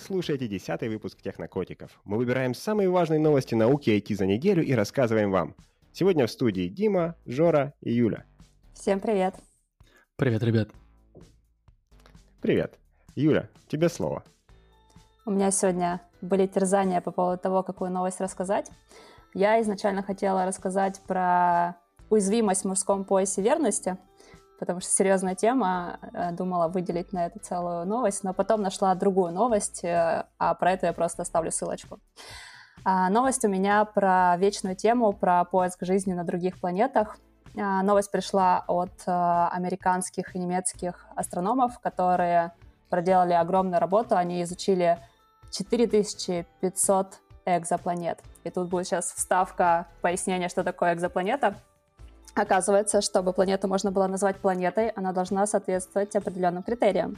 слушаете десятый выпуск Технокотиков. Мы выбираем самые важные новости науки и IT за неделю и рассказываем вам. Сегодня в студии Дима, Жора и Юля. Всем привет. Привет, ребят. Привет. Юля, тебе слово. У меня сегодня были терзания по поводу того, какую новость рассказать. Я изначально хотела рассказать про уязвимость в мужском поясе верности – потому что серьезная тема, э, думала выделить на это целую новость, но потом нашла другую новость, э, а про это я просто оставлю ссылочку. А, новость у меня про вечную тему, про поиск жизни на других планетах. А, новость пришла от э, американских и немецких астрономов, которые проделали огромную работу. Они изучили 4500 экзопланет. И тут будет сейчас вставка пояснения, что такое экзопланета — Оказывается, чтобы планету можно было назвать планетой, она должна соответствовать определенным критериям.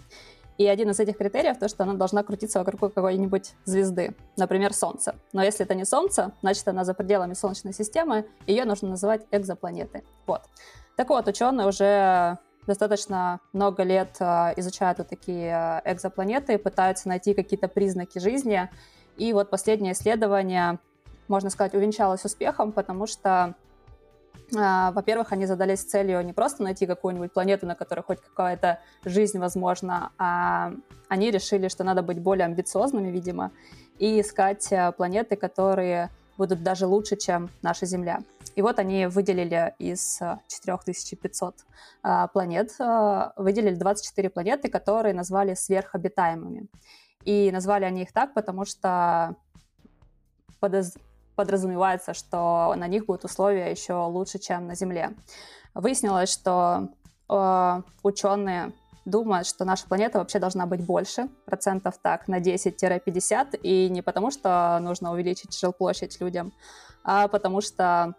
И один из этих критериев то, что она должна крутиться вокруг какой-нибудь звезды, например, Солнце. Но если это не Солнце, значит она за пределами Солнечной системы, ее нужно называть экзопланетой. Вот. Так вот, ученые уже достаточно много лет э, изучают вот такие э, экзопланеты, пытаются найти какие-то признаки жизни. И вот последнее исследование, можно сказать, увенчалось успехом, потому что во-первых, они задались целью не просто найти какую-нибудь планету, на которой хоть какая-то жизнь возможна, а они решили, что надо быть более амбициозными, видимо, и искать э, планеты, которые будут даже лучше, чем наша Земля. И вот они выделили из 4500 э, а, планет, э, выделили 24 планеты, которые назвали сверхобитаемыми. И назвали они их так, потому что подоз подразумевается, что на них будут условия еще лучше, чем на Земле. Выяснилось, что э, ученые думают, что наша планета вообще должна быть больше, процентов так на 10-50, и не потому, что нужно увеличить жилплощадь людям, а потому что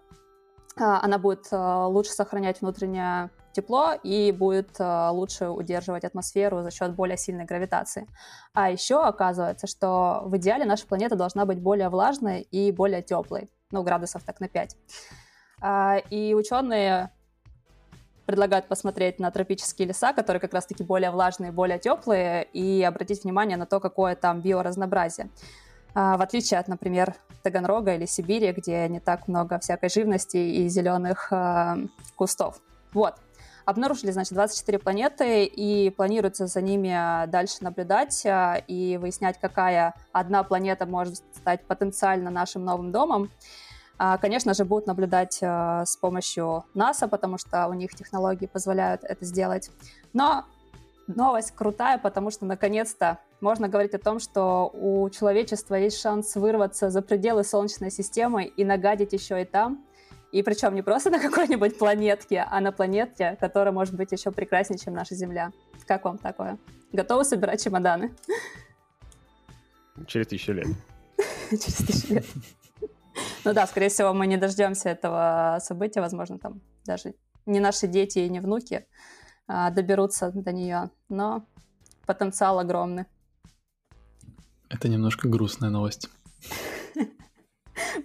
э, она будет э, лучше сохранять внутреннее тепло и будет э, лучше удерживать атмосферу за счет более сильной гравитации. А еще оказывается, что в идеале наша планета должна быть более влажной и более теплой, ну, градусов так на 5. А, и ученые предлагают посмотреть на тропические леса, которые как раз-таки более влажные, более теплые, и обратить внимание на то, какое там биоразнообразие. А, в отличие от, например, Таганрога или Сибири, где не так много всякой живности и зеленых э, кустов. Вот. Обнаружили, значит, 24 планеты, и планируется за ними дальше наблюдать а, и выяснять, какая одна планета может стать потенциально нашим новым домом. А, конечно же, будут наблюдать а, с помощью НАСА, потому что у них технологии позволяют это сделать. Но новость крутая, потому что наконец-то можно говорить о том, что у человечества есть шанс вырваться за пределы Солнечной системы и нагадить еще и там. И причем не просто на какой-нибудь планетке, а на планете, которая может быть еще прекраснее, чем наша Земля. Как вам такое? Готовы собирать чемоданы? Через тысячу лет. Через тысячу лет. Ну да, скорее всего, мы не дождемся этого события, возможно, там даже не наши дети и не внуки а, доберутся до нее, но потенциал огромный. Это немножко грустная новость.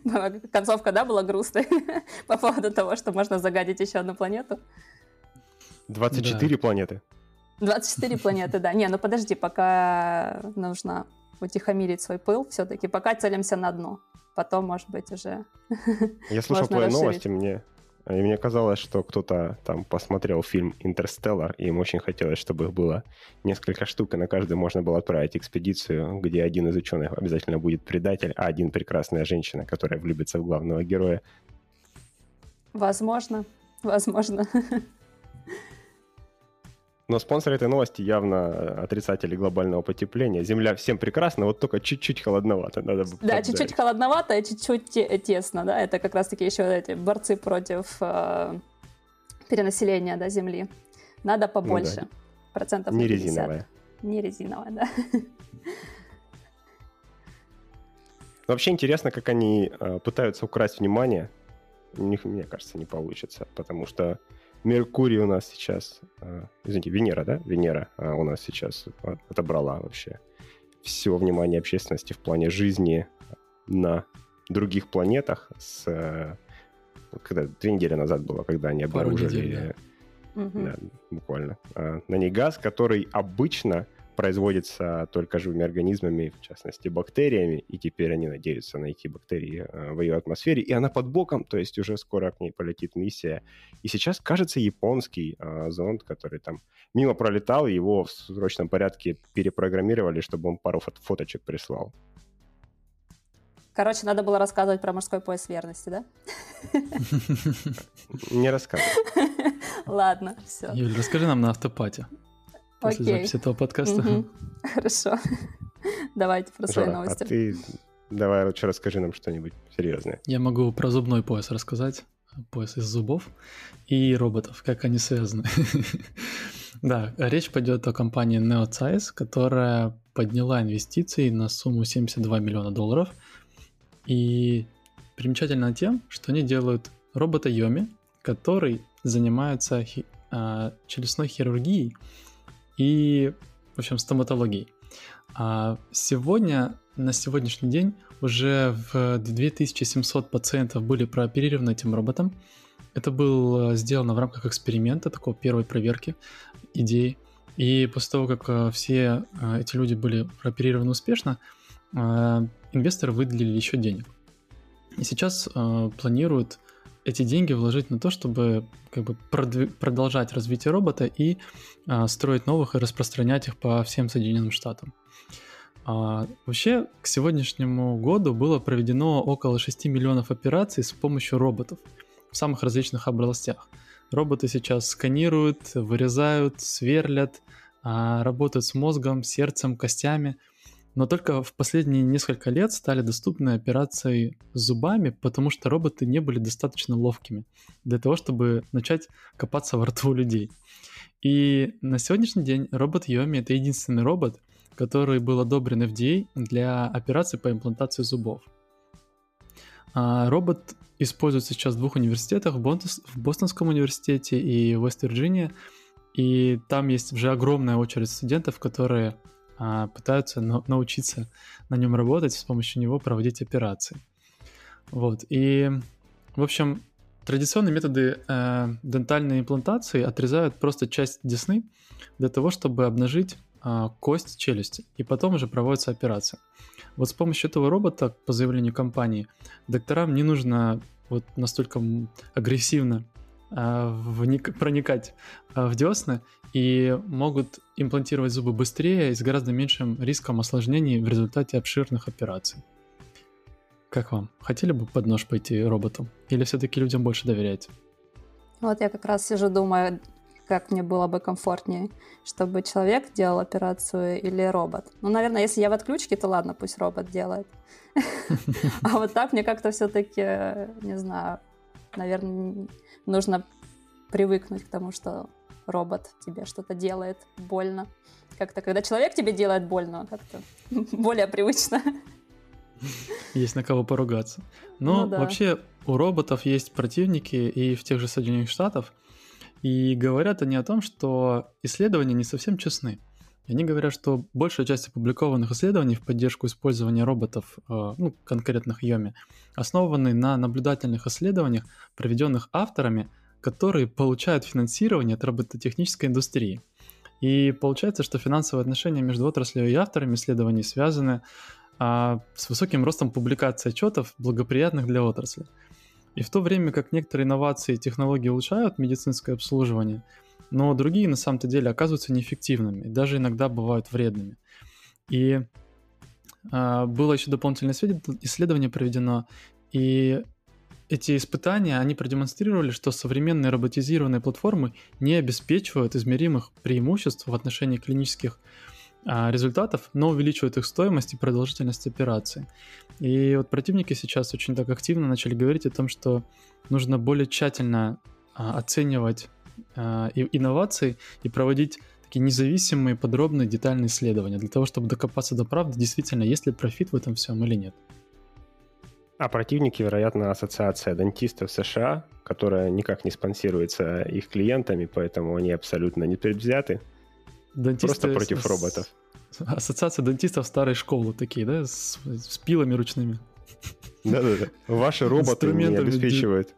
Концовка, да, была грустной по поводу того, что можно загадить еще одну планету. 24 да. планеты. 24 планеты, да. Не, ну подожди, пока нужно утихомирить свой пыл все-таки. Пока целимся на дно. Потом, может быть, уже Я слышал твои новости, мне и мне казалось, что кто-то там посмотрел фильм «Интерстеллар», и им очень хотелось, чтобы их было несколько штук, и на каждый можно было отправить экспедицию, где один из ученых обязательно будет предатель, а один прекрасная женщина, которая влюбится в главного героя. Возможно, возможно. Но спонсор этой новости явно отрицатели глобального потепления. Земля всем прекрасна, вот только чуть-чуть холодновато. Надо да, чуть-чуть холодновато и чуть-чуть тесно. Да? Это как раз-таки еще эти борцы против э, перенаселения да, Земли. Надо побольше. Ну, да. Процентов Не 50. резиновая. Не резиновая, да. Вообще интересно, как они э, пытаются украсть внимание. У них, мне кажется, не получится, потому что Меркурий у нас сейчас, э, извините, Венера, да? Венера э, у нас сейчас отобрала вообще все внимание общественности в плане жизни на других планетах с э, когда две недели назад было, когда они обнаружили, недель, да. Да, буквально, на ней газ, который обычно производится только живыми организмами, в частности бактериями, и теперь они надеются найти бактерии э, в ее атмосфере, и она под боком, то есть уже скоро к ней полетит миссия. И сейчас, кажется, японский э, зонд, который там мимо пролетал, его в срочном порядке перепрограммировали, чтобы он пару фот фоточек прислал. Короче, надо было рассказывать про мужской пояс верности, да? Не рассказывай. Ладно, все. Юль, расскажи нам на автопате после Окей. записи этого подкаста. Мгм. Хорошо. Давайте про свои а новости. ты давай лучше расскажи нам что-нибудь серьезное. Я могу про зубной пояс рассказать. Пояс из зубов и роботов, как они связаны. Да, речь пойдет о компании NeoSize, которая подняла инвестиции на сумму 72 миллиона долларов. И примечательно тем, что они делают робота Йоми, который занимается хи- а, челюстной хирургией и, в общем, стоматологией. А сегодня, на сегодняшний день, уже в 2700 пациентов были прооперированы этим роботом. Это было сделано в рамках эксперимента, такой первой проверки идеи. И после того, как э, все э, эти люди были прооперированы успешно, э, инвесторы выделили еще денег. И сейчас э, планируют эти деньги вложить на то, чтобы как бы продви- продолжать развитие робота и э, строить новых и распространять их по всем Соединенным Штатам. А, вообще, к сегодняшнему году было проведено около 6 миллионов операций с помощью роботов в самых различных областях. Роботы сейчас сканируют, вырезают, сверлят, а, работают с мозгом, сердцем, костями. Но только в последние несколько лет стали доступны операции зубами, потому что роботы не были достаточно ловкими для того, чтобы начать копаться во рту людей. И на сегодняшний день робот Йоми это единственный робот, который был одобрен FDA для операции по имплантации зубов. А, Робот используется сейчас в двух университетах, в Бостонском университете и в Вест-Вирджинии, и там есть уже огромная очередь студентов, которые пытаются на- научиться на нем работать, с помощью него проводить операции. Вот, и, в общем, традиционные методы э, дентальной имплантации отрезают просто часть десны для того, чтобы обнажить а, кость челюсти, и потом уже проводится операция. Вот с помощью этого робота, по заявлению компании, докторам не нужно вот настолько агрессивно а, вник- проникать а, в десны и могут имплантировать зубы быстрее и с гораздо меньшим риском осложнений в результате обширных операций. Как вам? Хотели бы под нож пойти роботу? Или все-таки людям больше доверяете? Вот я как раз сижу, думаю, как мне было бы комфортнее, чтобы человек делал операцию или робот. Ну, наверное, если я в отключке, то ладно, пусть робот делает. А вот так мне как-то все-таки, не знаю, наверное, нужно привыкнуть к тому, что робот тебе что-то делает больно. Как-то, когда человек тебе делает больно, как-то более привычно. Есть на кого поругаться. Но Ну да. вообще у роботов есть противники и в тех же Соединенных Штатах. И говорят они о том, что исследования не совсем честны. Они говорят, что большая часть опубликованных исследований в поддержку использования роботов, э, ну, конкретных Йоми, основаны на наблюдательных исследованиях, проведенных авторами, которые получают финансирование от робототехнической индустрии. И получается, что финансовые отношения между отраслью и авторами исследований связаны а, с высоким ростом публикаций отчетов, благоприятных для отрасли. И в то время как некоторые инновации и технологии улучшают медицинское обслуживание, но другие на самом-то деле оказываются неэффективными и даже иногда бывают вредными. И а, было еще дополнительное исследование проведено, и эти испытания, они продемонстрировали, что современные роботизированные платформы не обеспечивают измеримых преимуществ в отношении клинических а, результатов, но увеличивают их стоимость и продолжительность операции. И вот противники сейчас очень так активно начали говорить о том, что нужно более тщательно а, оценивать а, и- инновации и проводить такие независимые, подробные, детальные исследования для того, чтобы докопаться до правды, действительно, есть ли профит в этом всем или нет. А противники, вероятно, ассоциация дантистов США, которая никак не спонсируется их клиентами, поэтому они абсолютно не предвзяты. Дантисты Просто против с- роботов. Ассоциация дантистов старой школы такие, да, с, с пилами ручными. Да-да-да. Ваши роботы не обеспечивают.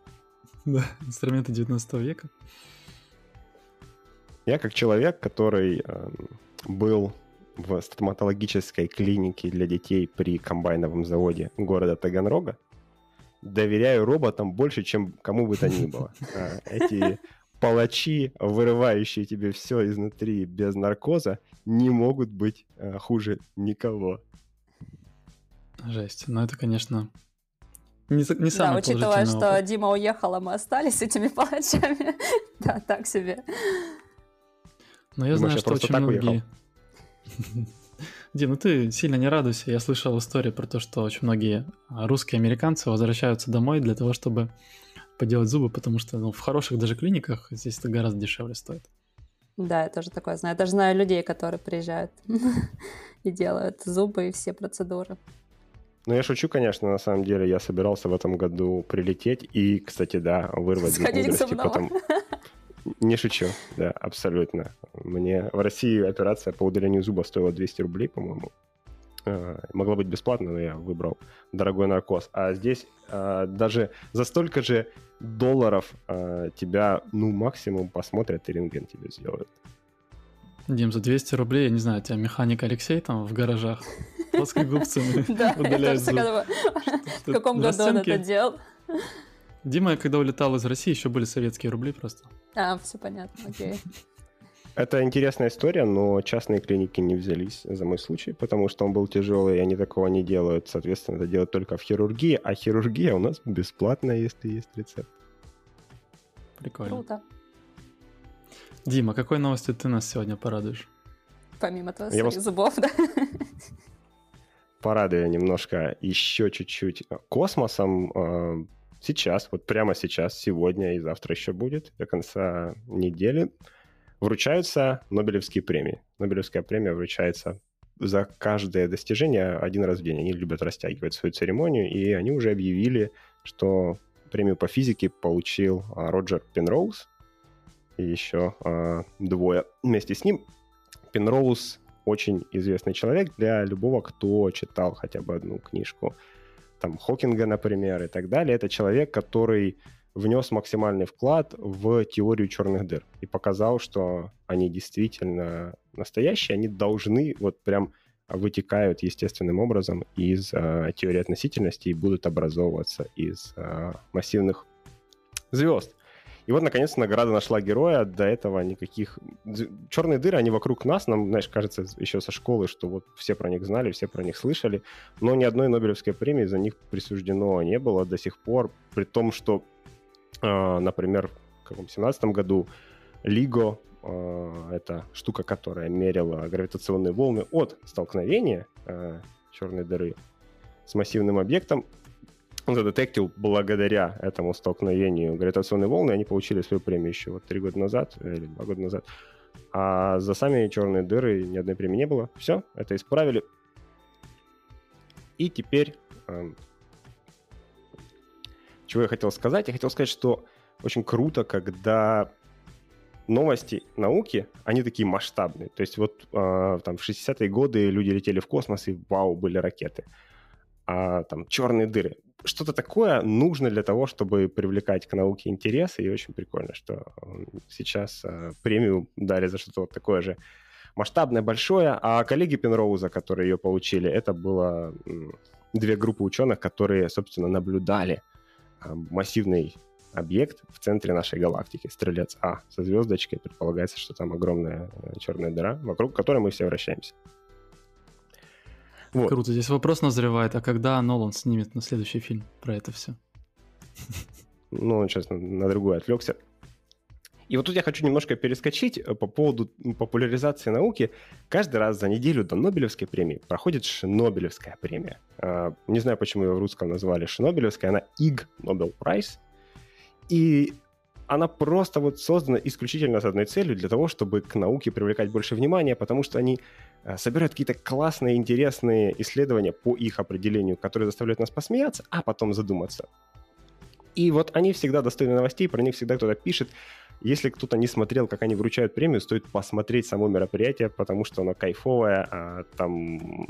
Да, инструменты 19 века. Я как человек, который эм, был в стоматологической клинике для детей при комбайновом заводе города Таганрога, доверяю роботам больше, чем кому бы то ни было. А, эти палачи, вырывающие тебе все изнутри без наркоза, не могут быть а, хуже никого. Жесть. Ну, это, конечно, не, не самый Да, учитывая, что опыт. Дима уехал, а мы остались с этими палачами. да, так себе. Но я Думаешь, знаю, что очень многие... Дим, ну ты сильно не радуйся. Я слышал историю про то, что очень многие русские американцы возвращаются домой для того, чтобы поделать зубы, потому что ну, в хороших даже клиниках здесь это гораздо дешевле стоит. Да, я тоже такое знаю. Я даже знаю людей, которые приезжают и делают зубы и все процедуры. Ну, я шучу, конечно, на самом деле. Я собирался в этом году прилететь и, кстати, да, вырвать Сходить к потом. Не шучу, да, абсолютно. Мне в России операция по удалению зуба стоила 200 рублей, по-моему. А, могла быть бесплатно, но я выбрал дорогой наркоз. А здесь а, даже за столько же долларов а, тебя, ну, максимум посмотрят и рентген тебе сделают. Дим, за 200 рублей, я не знаю, у тебя механик Алексей там в гаражах плоскогубцами удаляет зуб. В каком году он это делал? Дима, когда улетал из России, еще были советские рубли просто. А, все понятно, окей. Это интересная история, но частные клиники не взялись за мой случай, потому что он был тяжелый, и они такого не делают. Соответственно, это делают только в хирургии, а хирургия у нас бесплатная, если есть рецепт. Прикольно. Круто. Дима, какой новостью ты нас сегодня порадуешь? Помимо твоих вас... зубов, да? Порадую немножко еще чуть-чуть космосом. Сейчас, вот прямо сейчас, сегодня и завтра еще будет, до конца недели, вручаются Нобелевские премии. Нобелевская премия вручается за каждое достижение один раз в день. Они любят растягивать свою церемонию, и они уже объявили, что премию по физике получил а, Роджер Пенроуз и еще а, двое вместе с ним. Пенроуз очень известный человек для любого, кто читал хотя бы одну книжку там Хокинга, например, и так далее. Это человек, который внес максимальный вклад в теорию черных дыр и показал, что они действительно настоящие, они должны вот прям вытекают естественным образом из э, теории относительности и будут образовываться из э, массивных звезд. И вот, наконец, награда нашла героя. До этого никаких... Черные дыры, они вокруг нас. Нам, знаешь, кажется, еще со школы, что вот все про них знали, все про них слышали. Но ни одной Нобелевской премии за них присуждено не было до сих пор. При том, что, э, например, в каком 17 году Лиго, э, это штука, которая мерила гравитационные волны от столкновения э, черной дыры с массивным объектом, задетектил благодаря этому столкновению гравитационной волны, они получили свою премию еще вот три года назад или два года назад. А за сами черные дыры ни одной премии не было. Все, это исправили. И теперь... Эм, чего я хотел сказать? Я хотел сказать, что очень круто, когда новости науки, они такие масштабные. То есть вот э, там в 60-е годы люди летели в космос, и вау, были ракеты. А там черные дыры что-то такое нужно для того, чтобы привлекать к науке интерес, и очень прикольно, что сейчас э, премию дали за что-то вот такое же масштабное, большое, а коллеги Пенроуза, которые ее получили, это было две группы ученых, которые, собственно, наблюдали э, массивный объект в центре нашей галактики, Стрелец А, со звездочкой. Предполагается, что там огромная э, черная дыра, вокруг которой мы все вращаемся. Вот. Круто. Здесь вопрос назревает, а когда Нолан снимет на следующий фильм про это все? Ну, он сейчас на, на другой отвлекся. И вот тут я хочу немножко перескочить э, по поводу популяризации науки. Каждый раз за неделю до Нобелевской премии проходит Шнобелевская премия. А, не знаю, почему ее в русском назвали Шнобелевская, она Иг Нобел Прайс. И она просто вот создана исключительно с одной целью, для того, чтобы к науке привлекать больше внимания, потому что они Э, собирают какие-то классные, интересные исследования по их определению, которые заставляют нас посмеяться, а потом задуматься. И вот они всегда достойны новостей, про них всегда кто-то пишет. Если кто-то не смотрел, как они вручают премию, стоит посмотреть само мероприятие, потому что оно кайфовое, а там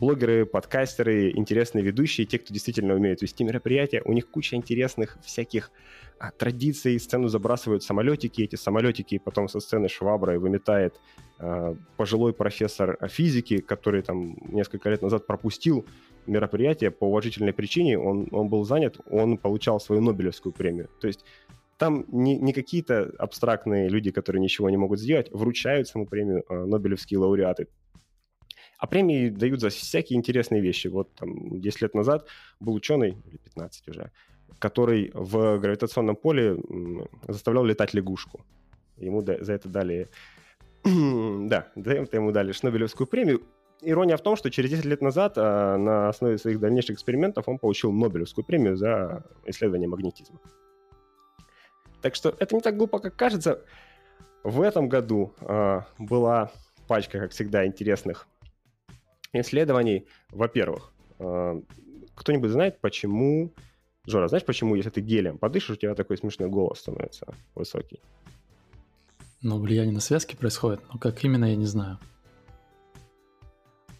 блогеры, подкастеры, интересные ведущие, те, кто действительно умеет вести мероприятия, у них куча интересных всяких а, традиций, сцену забрасывают самолетики, эти самолетики потом со сцены шваброй выметает а, пожилой профессор физики, который там несколько лет назад пропустил мероприятие по уважительной причине, он, он был занят, он получал свою Нобелевскую премию. То есть там не, не какие-то абстрактные люди, которые ничего не могут сделать, вручают саму премию э, Нобелевские лауреаты. А премии дают за всякие интересные вещи. Вот там 10 лет назад был ученый, или 15 уже, который в гравитационном поле заставлял летать лягушку. Ему за это дали... да, за это ему дали Шнобелевскую премию. Ирония в том, что через 10 лет назад а, на основе своих дальнейших экспериментов он получил Нобелевскую премию за исследование магнетизма. Так что это не так глупо, как кажется. В этом году а, была пачка, как всегда, интересных исследований. Во-первых, э, кто-нибудь знает, почему... Жора, знаешь, почему, если ты гелием подышишь, у тебя такой смешной голос становится высокий? Ну, влияние на связки происходит, но как именно, я не знаю.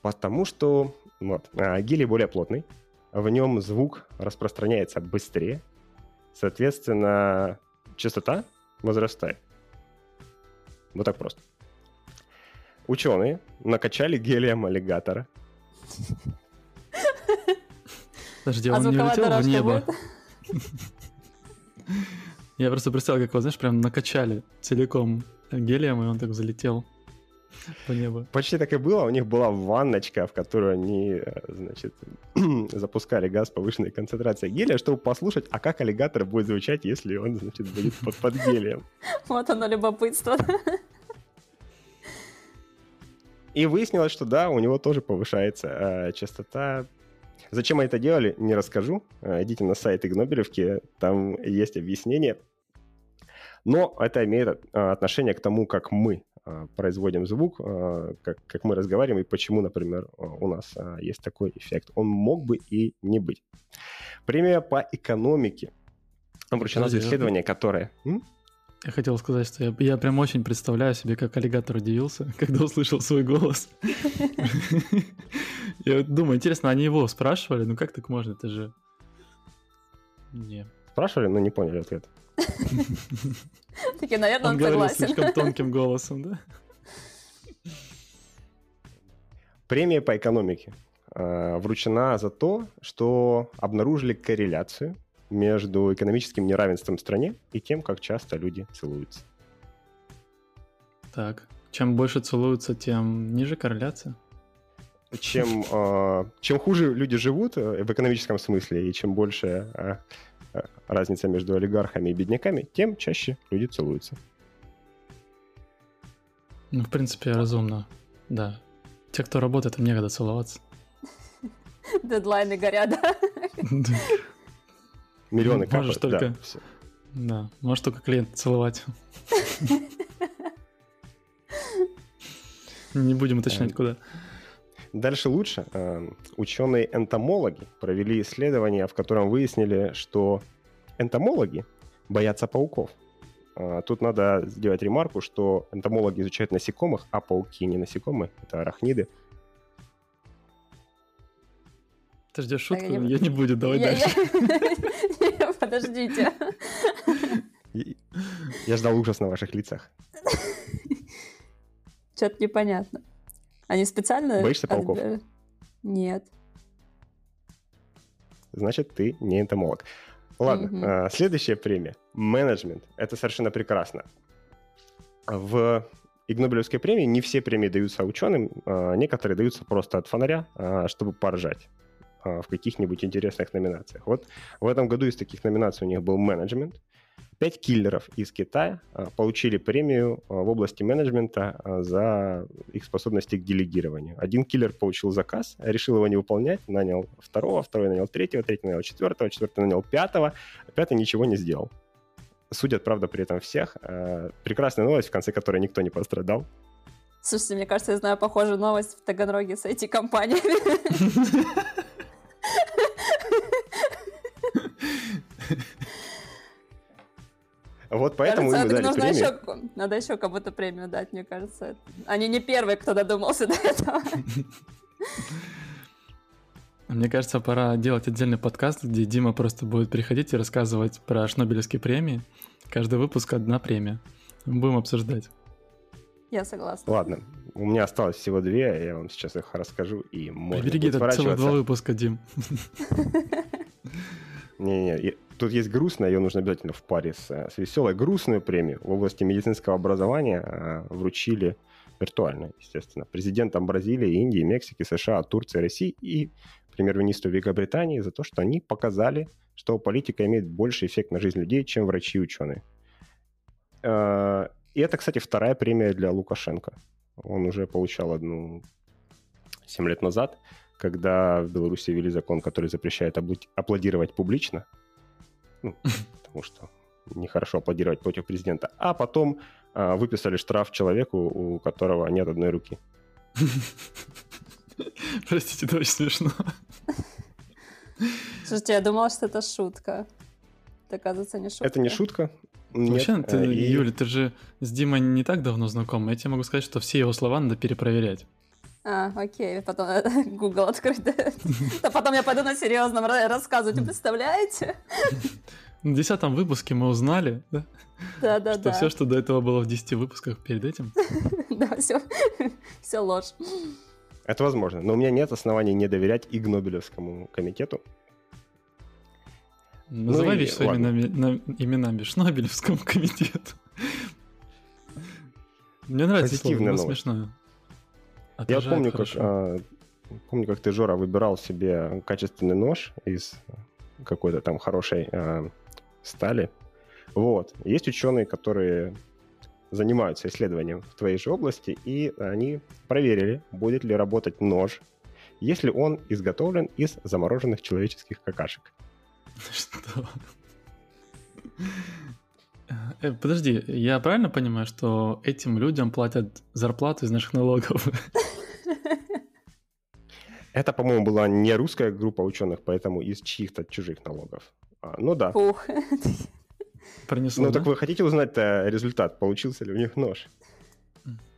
Потому что вот, а, гелий более плотный, в нем звук распространяется быстрее, соответственно, частота возрастает. Вот так просто. Ученые накачали гелием аллигатора. Подожди, а он не улетел в небо? Я просто представил, как его, знаешь, прям накачали целиком гелием, и он так залетел по небу. Почти так и было. У них была ванночка, в которую они, э, значит, запускали газ повышенной концентрации гелия, чтобы послушать, а как аллигатор будет звучать, если он, значит, будет под, под гелием. Вот оно любопытство. И выяснилось, что да, у него тоже повышается э, частота. Зачем они это делали, не расскажу. Э, идите на сайт Игнобелевки, там есть объяснение. Но это имеет э, отношение к тому, как мы э, производим звук, э, как, как мы разговариваем и почему, например, у нас есть такой эффект. Он мог бы и не быть. Премия по экономике обручена за исследование, которое... М? Я хотел сказать, что я, я прям очень представляю себе, как аллигатор удивился, когда услышал свой голос. Я думаю, интересно, они его спрашивали? Ну как так можно? Это же... Не. Спрашивали, но не поняли ответ. Такие, наверное, он, согласен. слишком тонким голосом, да? Премия по экономике э, вручена за то, что обнаружили корреляцию между экономическим неравенством в стране и тем, как часто люди целуются. Так, чем больше целуются, тем ниже корреляция? Чем, э, чем хуже люди живут э, в экономическом смысле, и чем больше э, разница между олигархами и бедняками, тем чаще люди целуются. Ну, в принципе, разумно, да. Те, кто работает, им некогда целоваться. Дедлайны горят, да? Миллионы ну, Можешь только... Да, да, можешь только клиент целовать. Не будем уточнять, куда. Дальше лучше. Эм, Ученые-энтомологи провели исследование, в котором выяснили, что энтомологи боятся пауков. А, тут надо сделать ремарку, что энтомологи изучают насекомых, а пауки не насекомые, это арахниды. Ты ждешь шутку? Я, я не буду, давай я, дальше. Я... Подождите. Я ждал ужас на ваших лицах. Что-то непонятно. Они специально... Боишься пауков? Нет. Значит, ты не энтомолог. Ладно, угу. следующая премия. Менеджмент. Это совершенно прекрасно. В Игнобелевской премии не все премии даются ученым, а некоторые даются просто от фонаря, а, чтобы поржать. А, в каких-нибудь интересных номинациях. Вот в этом году из таких номинаций у них был менеджмент. Пять киллеров из Китая а, получили премию а, в области менеджмента за их способности к делегированию. Один киллер получил заказ, решил его не выполнять, нанял второго, второй нанял третьего, третий нанял четвертого, четвертый нанял пятого, а пятый ничего не сделал. Судят, правда, при этом всех. Прекрасная новость, в конце которой никто не пострадал. Слушайте, мне кажется, я знаю похожую новость в Таганроге с IT-компаниями. Вот поэтому кажется, им дали нужно премию. Еще, надо еще кому-то премию дать, мне кажется. Они не первые, кто додумался до этого. Мне кажется, пора делать отдельный подкаст, где Дима просто будет приходить и рассказывать про Шнобелевские премии. Каждый выпуск одна премия. Будем обсуждать. Я согласна. Ладно, у меня осталось всего две, я вам сейчас их расскажу, и можно Прибереги это целых два выпуска, Дим. Не-не, тут есть грустная, ее нужно обязательно в паре с, с веселой. Грустную премию в области медицинского образования а, вручили виртуально, естественно, президентам Бразилии, Индии, Мексики, США, Турции, России и премьер-министру Великобритании за то, что они показали, что политика имеет больше эффект на жизнь людей, чем врачи и ученые. А, и это, кстати, вторая премия для Лукашенко. Он уже получал одну 7 лет назад, когда в Беларуси ввели закон, который запрещает аплодировать публично. Ну, потому что нехорошо аплодировать против президента. А потом а, выписали штраф человеку, у которого нет одной руки. Простите, это очень смешно. Слушайте, я думала, что это шутка. Это, оказывается, не шутка. Это не шутка. Нет, Вообще, ты, и... Юля, ты же с Димой не так давно знаком. Я тебе могу сказать, что все его слова надо перепроверять. А, окей, потом Google открыть. Да потом я пойду на серьезном рассказывать, представляете? В десятом выпуске мы узнали, да? Да, да, что да. все, что до этого было в 10 выпусках перед этим. Да, все, все ложь. Это возможно, но у меня нет оснований не доверять и Гнобелевскому комитету. Называй ну, вещи своими именами, именами Шнобелевскому комитету. Мне нравится слово, смешное. Я помню как, а, помню, как ты, Жора, выбирал себе качественный нож из какой-то там хорошей а, стали. Вот. Есть ученые, которые занимаются исследованием в твоей же области, и они проверили, будет ли работать нож, если он изготовлен из замороженных человеческих какашек. Что? Э, подожди, я правильно понимаю, что этим людям платят зарплату из наших налогов? Это, по-моему, была не русская группа ученых, поэтому из чьих-то чужих налогов. А, ну да. Ух. Пронесло, ну да? так вы хотите узнать результат? Получился ли у них нож?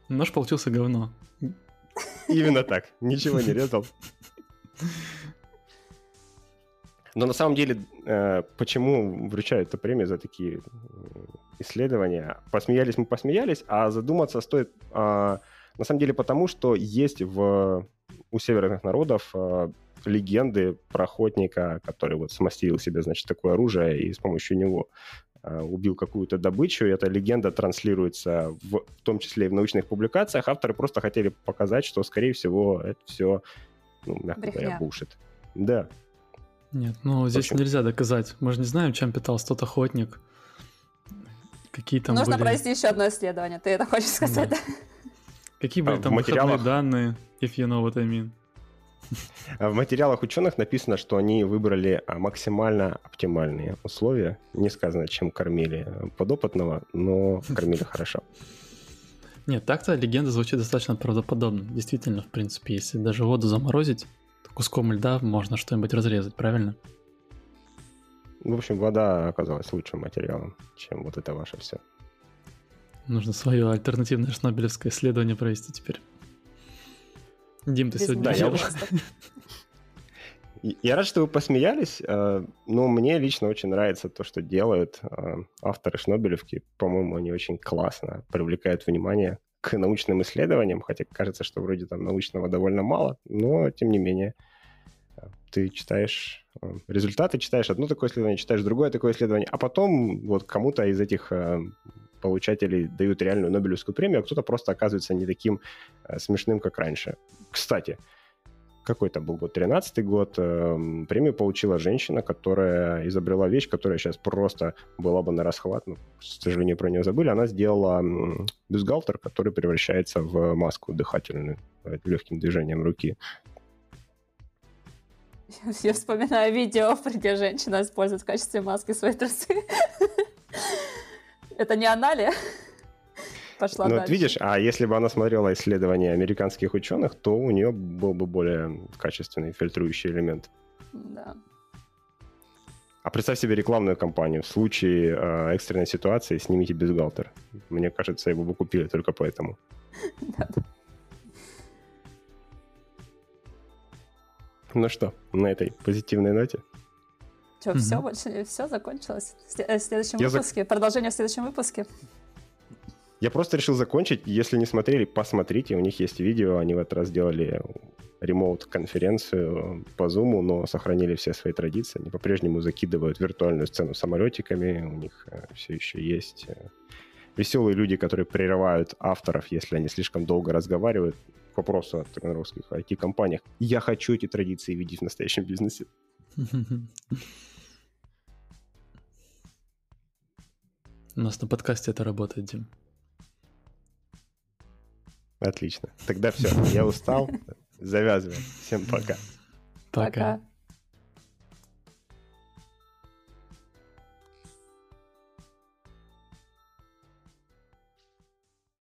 Нож получился говно. Именно так. Ничего не резал. Но на самом деле, э, почему вручают эту премию за такие исследования? Посмеялись мы посмеялись, а задуматься стоит а, на самом деле потому, что есть в, у северных народов а, легенды про охотника, который вот смастерил себе, значит, такое оружие и с помощью него а, убил какую-то добычу, и эта легенда транслируется в, в том числе и в научных публикациях. Авторы просто хотели показать, что, скорее всего, это все, ну, мягко Брехня. говоря, бушит. Да. Нет, ну здесь Почему? нельзя доказать. Мы же не знаем, чем питался тот охотник. Какие там Нужно были... провести еще одно исследование, ты это хочешь сказать, да? да? Какие были а там материалах... данные, if you know what I mean? А в материалах ученых написано, что они выбрали а, максимально оптимальные условия. Не сказано, чем кормили подопытного, но кормили хорошо. Нет, так-то легенда звучит достаточно правдоподобно. Действительно, в принципе, если даже воду заморозить, то куском льда можно что-нибудь разрезать, правильно? В общем, вода оказалась лучшим материалом, чем вот это ваше все. Нужно свое альтернативное шнобелевское исследование провести теперь. Дим, ты Без сегодня... Да, я... я рад, что вы посмеялись, э, но мне лично очень нравится то, что делают э, авторы Шнобелевки. По-моему, они очень классно привлекают внимание к научным исследованиям, хотя кажется, что вроде там научного довольно мало, но тем не менее. Э, ты читаешь результаты, читаешь. Одно такое исследование, читаешь другое такое исследование, а потом вот кому-то из этих получателей дают реальную Нобелевскую премию, а кто-то просто оказывается не таким э, смешным, как раньше. Кстати, какой-то был год, 13 год, э, премию получила женщина, которая изобрела вещь, которая сейчас просто была бы на расхват, но, к сожалению, про нее забыли. Она сделала э, бюстгальтер, который превращается в маску дыхательную легким движением руки. Я вспоминаю видео, где женщина использует в качестве маски свои трусы. Это не она ли? Пошла ну, дальше. Вот видишь, а если бы она смотрела исследования американских ученых, то у нее был бы более качественный фильтрующий элемент. Да. А представь себе рекламную кампанию. В случае э, экстренной ситуации снимите бюстгальтер. Мне кажется, его бы купили только поэтому. Ну что, на этой позитивной ноте? Что, все, больше все закончилось? В следующем Я выпуске? Зак... Продолжение в следующем выпуске? Я просто решил закончить. Если не смотрели, посмотрите. У них есть видео. Они в этот раз делали ремоут-конференцию по Zoom, но сохранили все свои традиции. Они по-прежнему закидывают виртуальную сцену самолетиками. У них э, все еще есть э, веселые люди, которые прерывают авторов, если они слишком долго разговаривают. К вопросу о тренировских IT-компаниях. Я хочу эти традиции видеть в настоящем бизнесе. У нас на подкасте это работает, Дим. Отлично. Тогда все, я устал. Завязываем. Всем пока. Пока. пока.